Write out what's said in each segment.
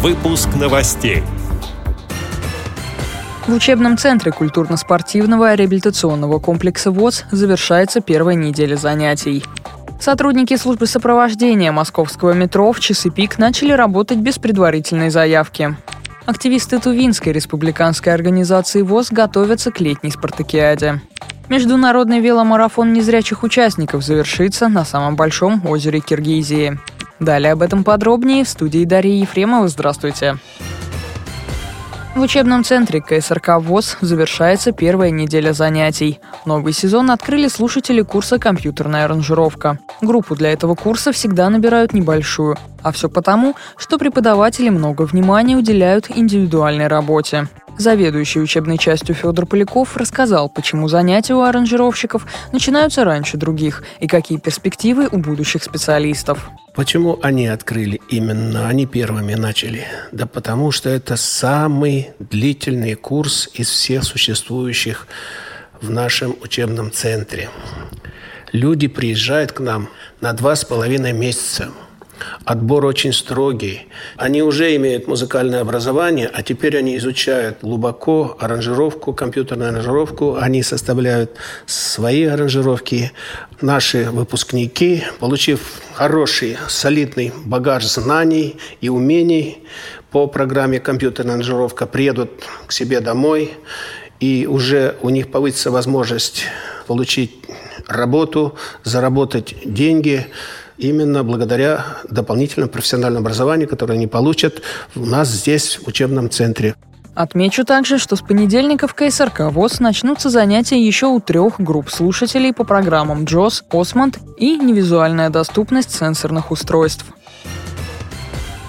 Выпуск новостей. В учебном центре культурно-спортивного реабилитационного комплекса ВОЗ завершается первая неделя занятий. Сотрудники службы сопровождения московского метро в часы пик начали работать без предварительной заявки. Активисты Тувинской республиканской организации ВОЗ готовятся к летней спартакиаде. Международный веломарафон незрячих участников завершится на самом большом озере Киргизии. Далее об этом подробнее в студии Дарьи Ефремова. Здравствуйте. В учебном центре КСРК ВОЗ завершается первая неделя занятий. Новый сезон открыли слушатели курса «Компьютерная аранжировка». Группу для этого курса всегда набирают небольшую. А все потому, что преподаватели много внимания уделяют индивидуальной работе. Заведующий учебной частью Федор Поляков рассказал, почему занятия у аранжировщиков начинаются раньше других и какие перспективы у будущих специалистов. Почему они открыли именно, они первыми начали? Да потому что это самый длительный курс из всех существующих в нашем учебном центре. Люди приезжают к нам на два с половиной месяца – Отбор очень строгий. Они уже имеют музыкальное образование, а теперь они изучают глубоко аранжировку, компьютерную аранжировку. Они составляют свои аранжировки. Наши выпускники, получив хороший, солидный багаж знаний и умений по программе компьютерная аранжировка, приедут к себе домой, и уже у них повысится возможность получить работу, заработать деньги – именно благодаря дополнительному профессиональному образованию, которое они получат у нас здесь, в учебном центре. Отмечу также, что с понедельника в КСРК ВОЗ начнутся занятия еще у трех групп слушателей по программам JOS, Осмонд и невизуальная доступность сенсорных устройств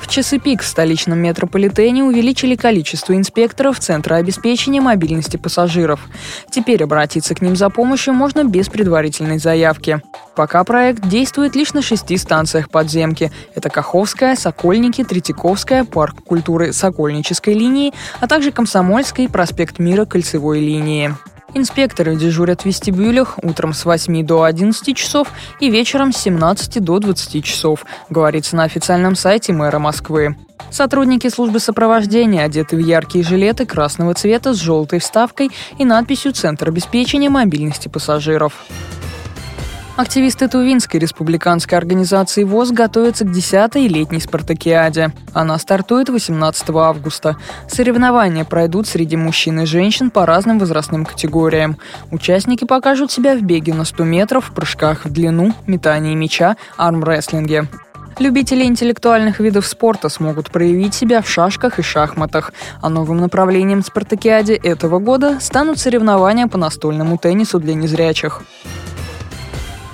часы пик в столичном метрополитене увеличили количество инспекторов Центра обеспечения мобильности пассажиров. Теперь обратиться к ним за помощью можно без предварительной заявки. Пока проект действует лишь на шести станциях подземки. Это Каховская, Сокольники, Третьяковская, Парк культуры Сокольнической линии, а также Комсомольской, Проспект Мира кольцевой линии. Инспекторы дежурят в вестибюлях утром с 8 до 11 часов и вечером с 17 до 20 часов, говорится на официальном сайте мэра Москвы. Сотрудники службы сопровождения одеты в яркие жилеты красного цвета с желтой вставкой и надписью «Центр обеспечения мобильности пассажиров». Активисты Тувинской республиканской организации ВОЗ готовятся к 10-й летней спартакиаде. Она стартует 18 августа. Соревнования пройдут среди мужчин и женщин по разным возрастным категориям. Участники покажут себя в беге на 100 метров, прыжках в длину, метании мяча, армрестлинге. Любители интеллектуальных видов спорта смогут проявить себя в шашках и шахматах. А новым направлением спартакиаде этого года станут соревнования по настольному теннису для незрячих.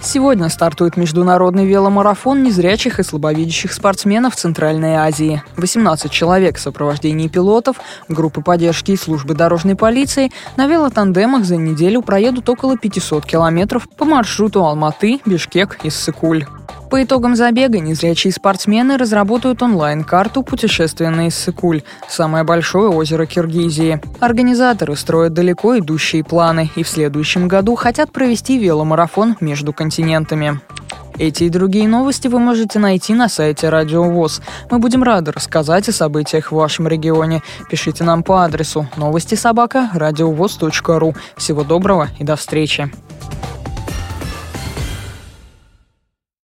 Сегодня стартует международный веломарафон незрячих и слабовидящих спортсменов Центральной Азии. 18 человек в сопровождении пилотов, группы поддержки и службы дорожной полиции на велотандемах за неделю проедут около 500 километров по маршруту Алматы, Бишкек и Сыкуль. По итогам забега незрячие спортсмены разработают онлайн-карту путешествия на Иссыкуль, самое большое озеро Киргизии. Организаторы строят далеко идущие планы и в следующем году хотят провести веломарафон между континентами. Эти и другие новости вы можете найти на сайте Радио ВОЗ. Мы будем рады рассказать о событиях в вашем регионе. Пишите нам по адресу новости собака ру. Всего доброго и до встречи.